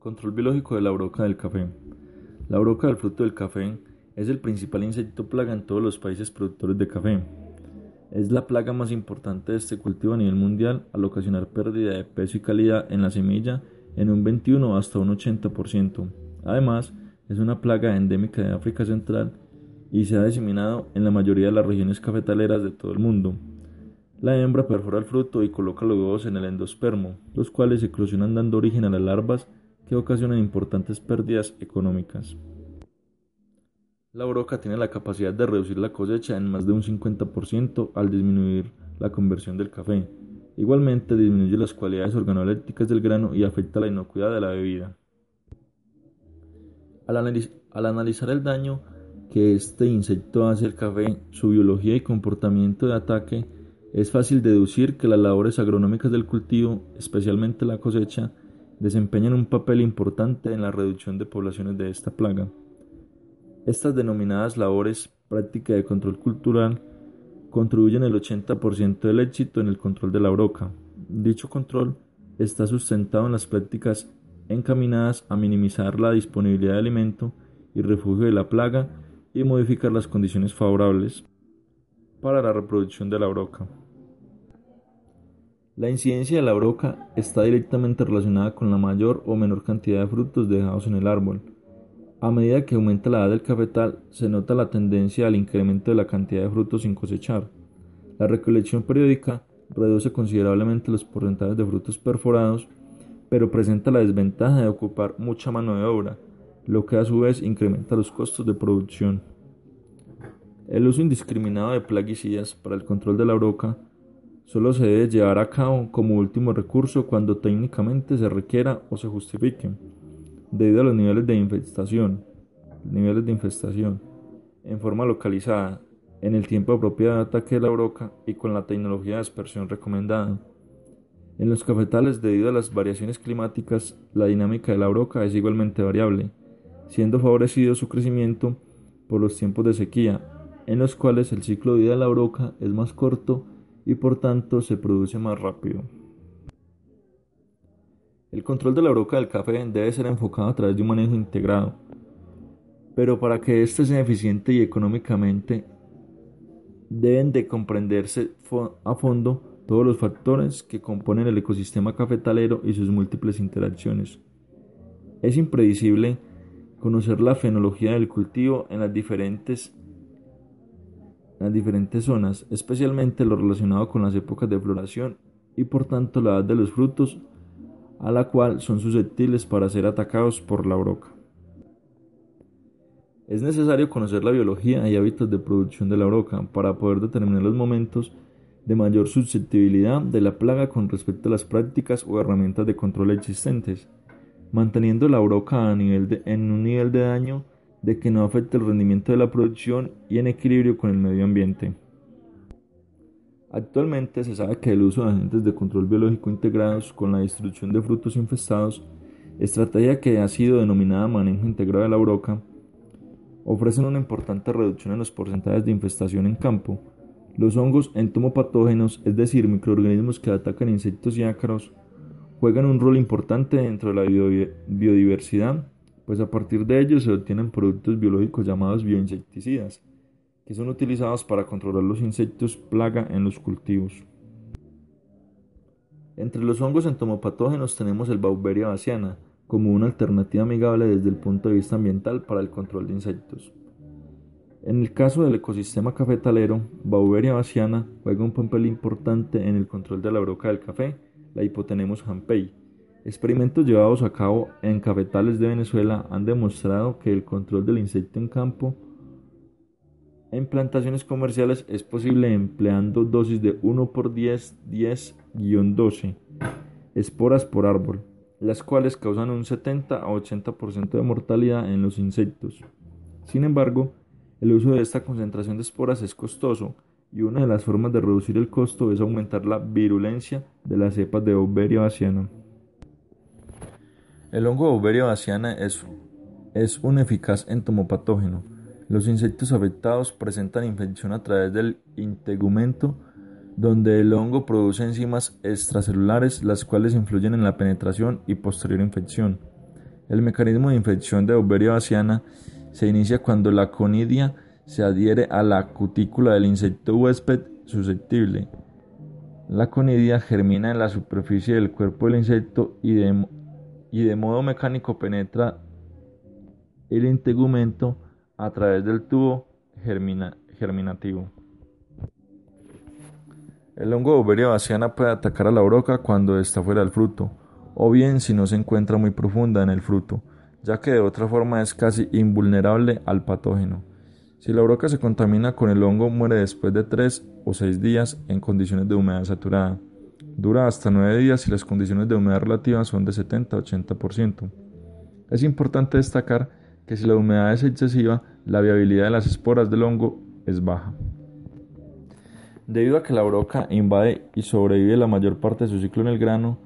Control biológico de la broca del café. La broca del fruto del café es el principal insecto plaga en todos los países productores de café. Es la plaga más importante de este cultivo a nivel mundial al ocasionar pérdida de peso y calidad en la semilla en un 21 hasta un 80%. Además, es una plaga endémica de África Central y se ha diseminado en la mayoría de las regiones cafetaleras de todo el mundo. La hembra perfora el fruto y coloca los huevos en el endospermo, los cuales eclosionan dando origen a las larvas que ocasionan importantes pérdidas económicas. La broca tiene la capacidad de reducir la cosecha en más de un 50% al disminuir la conversión del café. Igualmente disminuye las cualidades organolépticas del grano y afecta la inocuidad de la bebida. Al, al analizar el daño que este insecto hace al café, su biología y comportamiento de ataque, es fácil deducir que las labores agronómicas del cultivo, especialmente la cosecha, desempeñan un papel importante en la reducción de poblaciones de esta plaga. Estas denominadas labores práctica de control cultural contribuyen el 80% del éxito en el control de la broca. Dicho control está sustentado en las prácticas encaminadas a minimizar la disponibilidad de alimento y refugio de la plaga y modificar las condiciones favorables para la reproducción de la broca. La incidencia de la broca está directamente relacionada con la mayor o menor cantidad de frutos dejados en el árbol. A medida que aumenta la edad del cafetal, se nota la tendencia al incremento de la cantidad de frutos sin cosechar. La recolección periódica reduce considerablemente los porcentajes de frutos perforados, pero presenta la desventaja de ocupar mucha mano de obra, lo que a su vez incrementa los costos de producción. El uso indiscriminado de plaguicidas para el control de la broca solo se debe llevar a cabo como último recurso cuando técnicamente se requiera o se justifique, debido a los niveles de infestación, niveles de infestación, en forma localizada, en el tiempo apropiado de ataque de la broca y con la tecnología de dispersión recomendada. En los cafetales, debido a las variaciones climáticas, la dinámica de la broca es igualmente variable, siendo favorecido su crecimiento por los tiempos de sequía, en los cuales el ciclo de vida de la broca es más corto y por tanto se produce más rápido. El control de la broca del café debe ser enfocado a través de un manejo integrado, pero para que éste sea eficiente y económicamente deben de comprenderse a fondo todos los factores que componen el ecosistema cafetalero y sus múltiples interacciones. Es impredecible conocer la fenología del cultivo en las diferentes las diferentes zonas, especialmente lo relacionado con las épocas de floración y por tanto la edad de los frutos, a la cual son susceptibles para ser atacados por la broca. Es necesario conocer la biología y hábitos de producción de la broca para poder determinar los momentos de mayor susceptibilidad de la plaga con respecto a las prácticas o herramientas de control existentes, manteniendo la broca a nivel en un nivel de daño de que no afecte el rendimiento de la producción y en equilibrio con el medio ambiente. Actualmente se sabe que el uso de agentes de control biológico integrados con la destrucción de frutos infestados, estrategia que ha sido denominada manejo integrado de la broca, ofrecen una importante reducción en los porcentajes de infestación en campo. Los hongos entomopatógenos, es decir, microorganismos que atacan insectos y ácaros, juegan un rol importante dentro de la biodiversidad pues a partir de ellos se obtienen productos biológicos llamados bioinsecticidas, que son utilizados para controlar los insectos plaga en los cultivos. Entre los hongos entomopatógenos tenemos el Bauberia baciana, como una alternativa amigable desde el punto de vista ambiental para el control de insectos. En el caso del ecosistema cafetalero, Bauberia baciana juega un papel importante en el control de la broca del café, la hipotenemos hampei, Experimentos llevados a cabo en cafetales de Venezuela han demostrado que el control del insecto en campo en plantaciones comerciales es posible empleando dosis de 1 por 10 10-12 esporas por árbol. las cuales causan un 70 a 80% de mortalidad en los insectos. Sin embargo, el uso de esta concentración de esporas es costoso y una de las formas de reducir el costo es aumentar la virulencia de las cepas de Oberia baciana. El hongo de Oberia baciana es, es un eficaz entomopatógeno. Los insectos afectados presentan infección a través del integumento, donde el hongo produce enzimas extracelulares las cuales influyen en la penetración y posterior infección. El mecanismo de infección de Oberia baciana se inicia cuando la conidia se adhiere a la cutícula del insecto huésped susceptible. La conidia germina en la superficie del cuerpo del insecto y de, y de modo mecánico penetra el integumento a través del tubo germinativo. El hongo de oberia baciana puede atacar a la broca cuando está fuera del fruto, o bien si no se encuentra muy profunda en el fruto, ya que de otra forma es casi invulnerable al patógeno. Si la broca se contamina con el hongo, muere después de 3 o 6 días en condiciones de humedad saturada. Dura hasta 9 días si las condiciones de humedad relativa son de 70 a 80%. Es importante destacar que si la humedad es excesiva, la viabilidad de las esporas del hongo es baja. Debido a que la broca invade y sobrevive la mayor parte de su ciclo en el grano,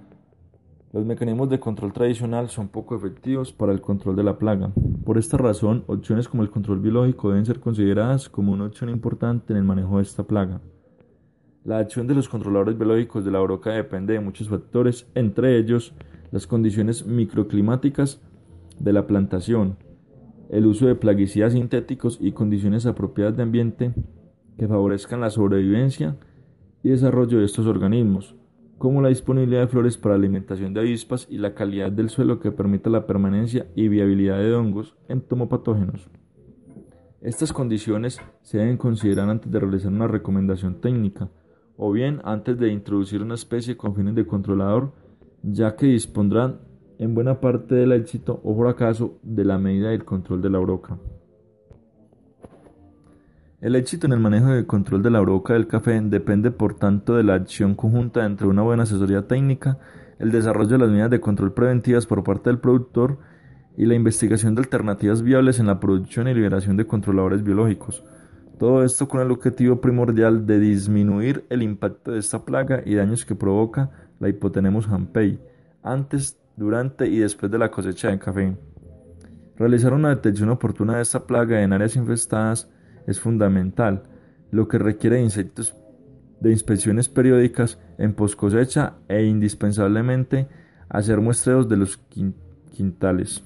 los mecanismos de control tradicional son poco efectivos para el control de la plaga. Por esta razón, opciones como el control biológico deben ser consideradas como una opción importante en el manejo de esta plaga. La acción de los controladores biológicos de la broca depende de muchos factores, entre ellos las condiciones microclimáticas de la plantación, el uso de plaguicidas sintéticos y condiciones apropiadas de ambiente que favorezcan la sobrevivencia y desarrollo de estos organismos como la disponibilidad de flores para alimentación de avispas y la calidad del suelo que permita la permanencia y viabilidad de hongos entomopatógenos. Estas condiciones se deben considerar antes de realizar una recomendación técnica, o bien antes de introducir una especie con fines de controlador, ya que dispondrán en buena parte del éxito o fracaso de la medida del control de la broca. El éxito en el manejo y control de la broca del café depende por tanto de la acción conjunta entre una buena asesoría técnica, el desarrollo de las medidas de control preventivas por parte del productor y la investigación de alternativas viables en la producción y liberación de controladores biológicos. Todo esto con el objetivo primordial de disminuir el impacto de esta plaga y daños que provoca la hipotenemos hampei antes, durante y después de la cosecha de café. Realizar una detección oportuna de esta plaga en áreas infestadas es fundamental, lo que requiere de insectos de inspecciones periódicas en post cosecha e indispensablemente hacer muestreos de los quintales.